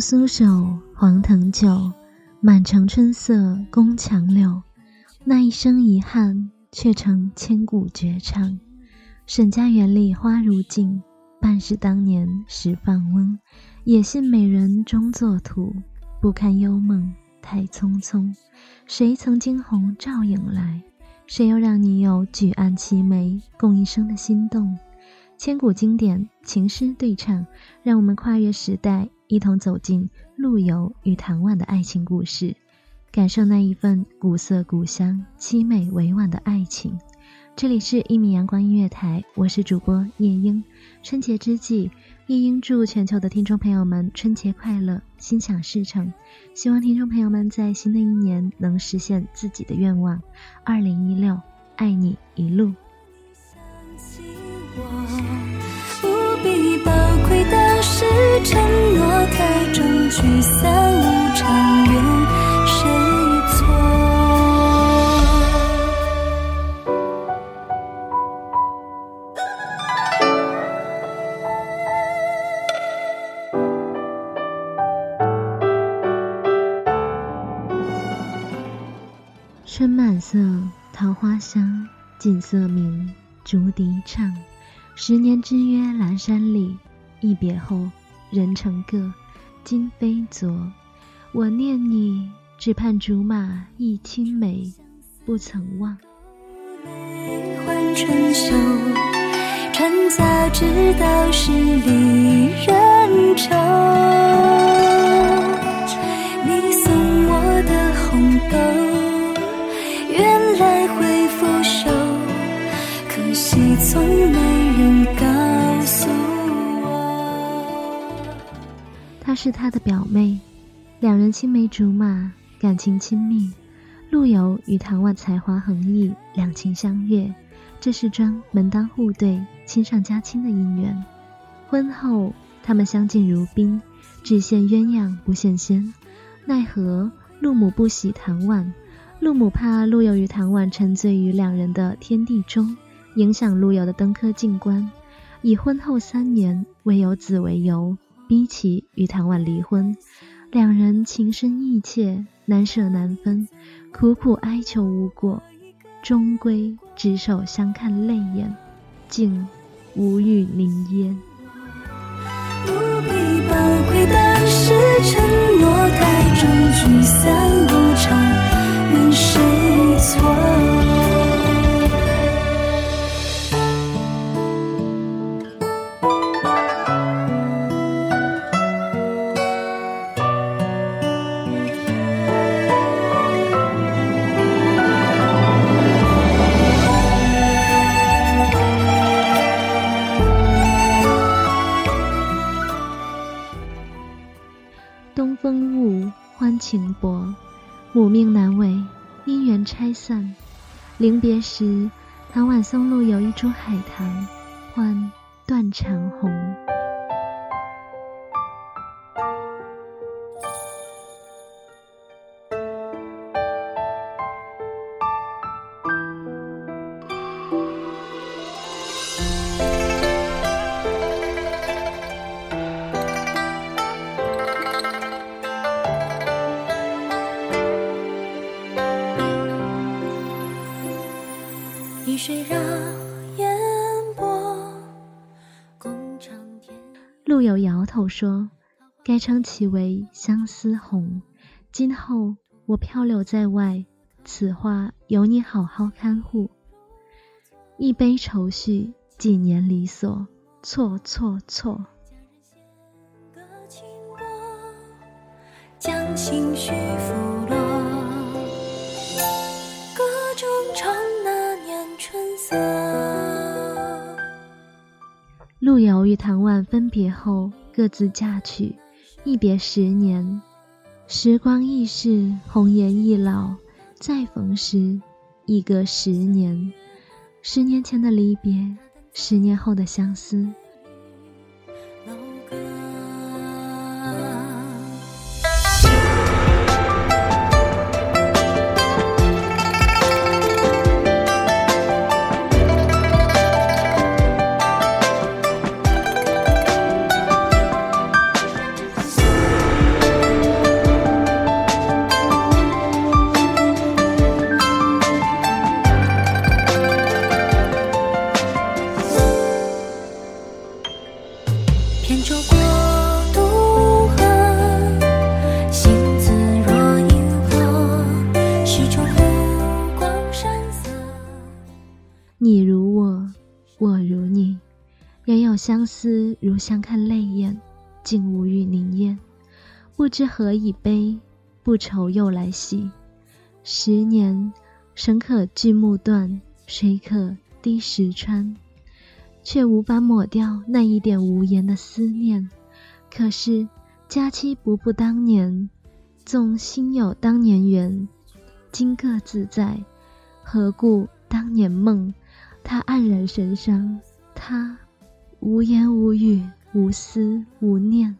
红酥手，黄藤酒，满城春色宫墙柳。那一生遗憾，却成千古绝唱。沈家园里花如镜，半是当年时放翁。也信美人终作土，不堪幽梦太匆匆。谁曾惊鸿照影来？谁又让你有举案齐眉，共一生的心动？千古经典情诗对唱，让我们跨越时代，一同走进陆游与唐婉的爱情故事，感受那一份古色古香、凄美委婉的爱情。这里是一米阳光音乐台，我是主播夜莺。春节之际，夜莺祝全球的听众朋友们春节快乐，心想事成。希望听众朋友们在新的一年能实现自己的愿望。二零一六，爱你一路。当时承诺太重，聚散无常，怨谁错？春满色，桃花香，锦瑟鸣，竹笛唱。十年之约阑珊里，一别后人成各，今非昨。我念你，只盼竹马忆青梅，不曾忘。悲欢春秋，传家之道是离人愁。你送我的红豆，原来会腐朽，可惜从她是他的表妹，两人青梅竹马，感情亲密。陆游与唐婉才华横溢，两情相悦，这是桩门当户对、亲上加亲的姻缘。婚后，他们相敬如宾，只羡鸳鸯不羡仙。奈何陆母不喜唐婉，陆母怕陆游与唐婉沉醉于两人的天地中，影响陆游的登科进官，以婚后三年未有子为由，逼其与唐婉离婚。两人情深意切，难舍难分，苦苦哀求无果，终归执手相看泪眼，竟无语凝噎。不必宝贵的是承诺太重，聚散无常，怨谁错？情薄，母命难违，姻缘拆散。临别时，唐婉松路有一株海棠，唤断肠红。说：“该称其为相思红。今后我漂流在外，此花由你好好看护。一杯愁绪，几年离索，错错错。”将心绪拂落，歌中唱那年春色。陆游与唐婉分别后各自嫁娶，一别十年，时光易逝，红颜易老，再逢时已隔十年。十年前的离别，十年后的相思。你如我，我如你，人有相思如相看泪眼，竟无语凝噎。不知何以悲，不愁又来袭。十年，绳可锯木断，水可滴石穿，却无法抹掉那一点无言的思念。可是佳期不复当年，纵心有当年缘，今各自在，何故当年梦？他黯然神伤，他无言无语，无思无念。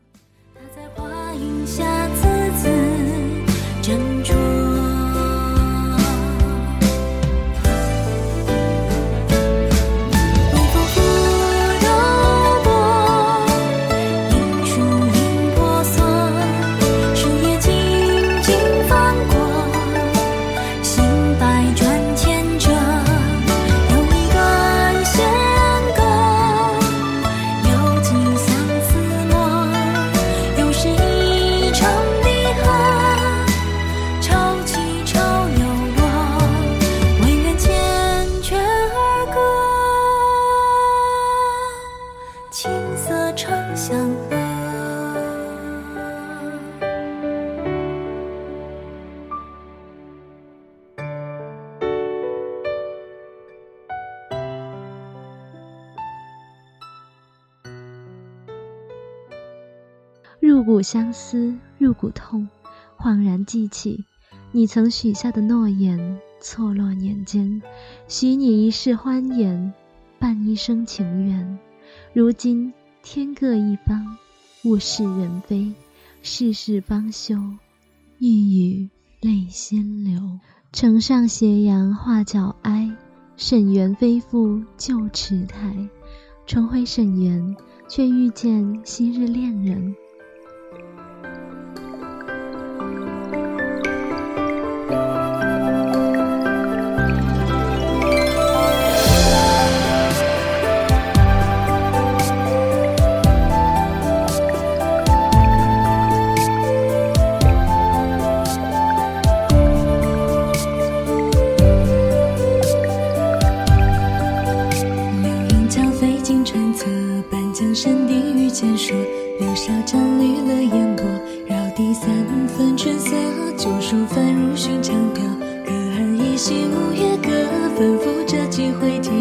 他在花影下自尊相思，入骨痛，恍然记起，你曾许下的诺言，错落年间，许你一世欢颜，伴一生情缘。如今天各一方，物是人非，世事方休，一语泪先流。城上斜阳画角哀，沈园非复旧池台。重回沈园，却遇见昔日恋人。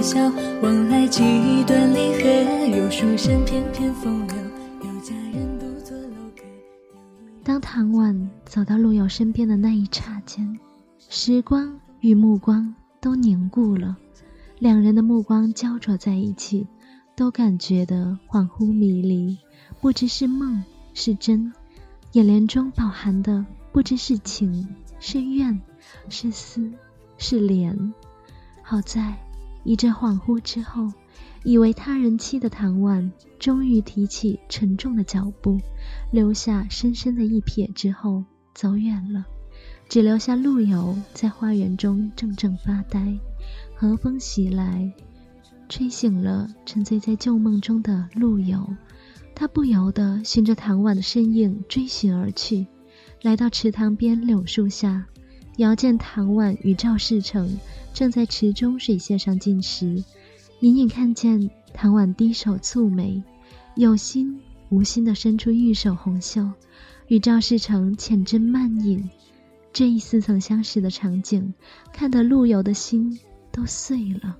笑，往来几段离合，有书生翩翩风流，有佳人独坐楼阁。当唐婉走到陆游身边的那一刹间，时光与目光都凝固了，两人的目光焦灼在一起，都感觉得恍惚迷离，不知是梦是真，眼帘中饱含的不知是情是怨是思是怜。好在一阵恍惚之后。以为他人妻的唐婉，终于提起沉重的脚步，留下深深的一瞥之后走远了，只留下陆游在花园中怔怔发呆。和风袭来，吹醒了沉醉在旧梦中的陆游，他不由得循着唐婉的身影追寻而去，来到池塘边柳树下，遥见唐婉与赵世成正在池中水榭上进食。隐隐看见唐婉低首蹙眉，有心无心地伸出玉手红袖，与赵世成浅斟慢饮。这一似曾相识的场景，看得陆游的心都碎了。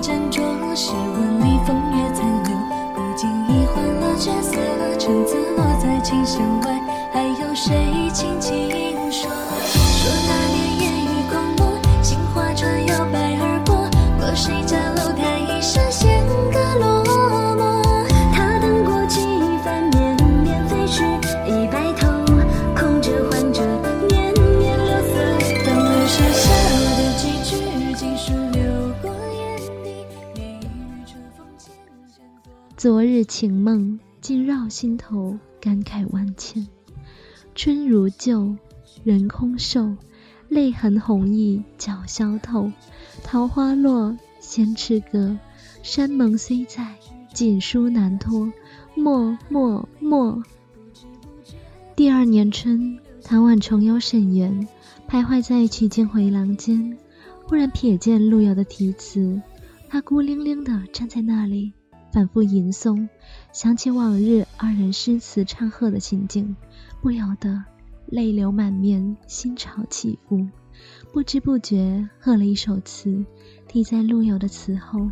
斟酌时温昨日情梦竟绕心头，感慨万千。春如旧，人空瘦，泪痕红浥鲛绡透。桃花落，仙池阁，山盟虽在，锦书难托。莫莫莫。第二年春，唐婉重游沈园，徘徊在曲径回廊间，忽然瞥见陆游的题词，他孤零零地站在那里。反复吟诵，想起往日二人诗词唱和的情景，不由得泪流满面，心潮起伏。不知不觉和了一首词，题在陆游的词后。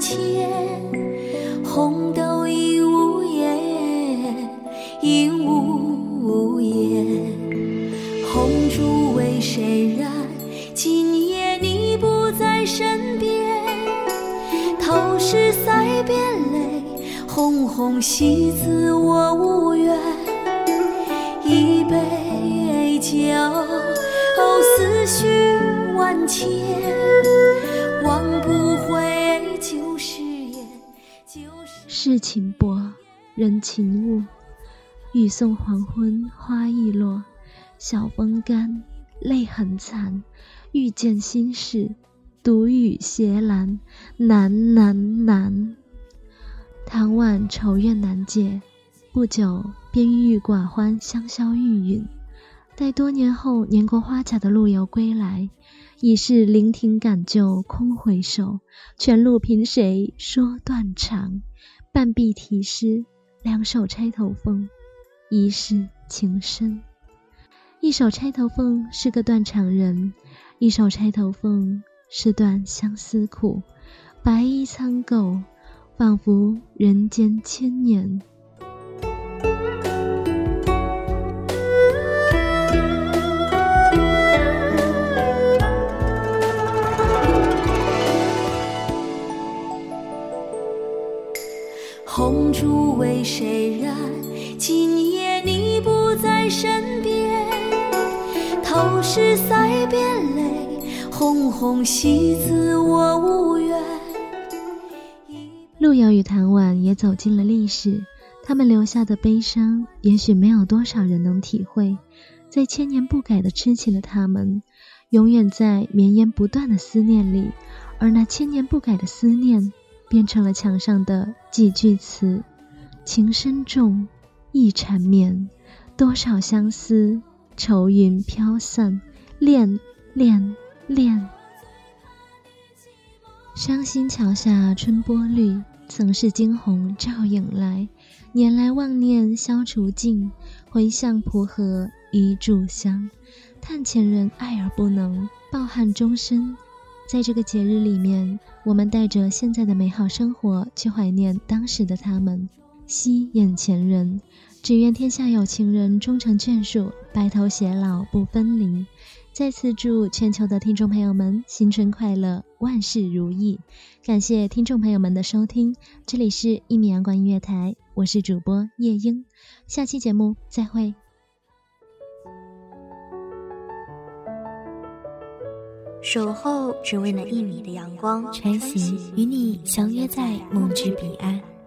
千红豆映无言，映无言，红烛为谁燃？今夜你不在身边，头饰腮边泪，红红喜字我无。世情薄，人情误，雨送黄昏花易落，晓风干，泪痕残。欲见心事，独语斜阑，难难难。唐婉愁怨难解，不久便郁郁寡欢，香消玉殒。待多年后年过花甲的陆游归来，已是临亭赶旧空回首，全路凭谁说断肠？半壁题诗，两首钗头凤，一世情深。一首《钗头凤》是个断肠人，一首《钗头凤》是段相思苦。白衣苍狗，仿佛人间千年。为谁燃？今夜你不在身边。头是腮边泪，红红喜字我无缘。路遥与唐婉也走进了历史，他们留下的悲伤，也许没有多少人能体会。在千年不改的痴情的他们，永远在绵延不断的思念里，而那千年不改的思念。变成了墙上的几句词，情深重，意缠绵，多少相思，愁云飘散，恋恋恋。伤心桥下春波绿，曾是惊鸿照影来。年来妄念消除尽，回向蒲河一炷香。叹前人爱而不能，抱憾终身。在这个节日里面，我们带着现在的美好生活去怀念当时的他们，惜眼前人。只愿天下有情人终成眷属，白头偕老不分离。再次祝全球的听众朋友们新春快乐，万事如意。感谢听众朋友们的收听，这里是《一米阳光音乐台》，我是主播夜莺，下期节目再会。守候只为那一米的阳光，穿行与你相约在梦之彼岸。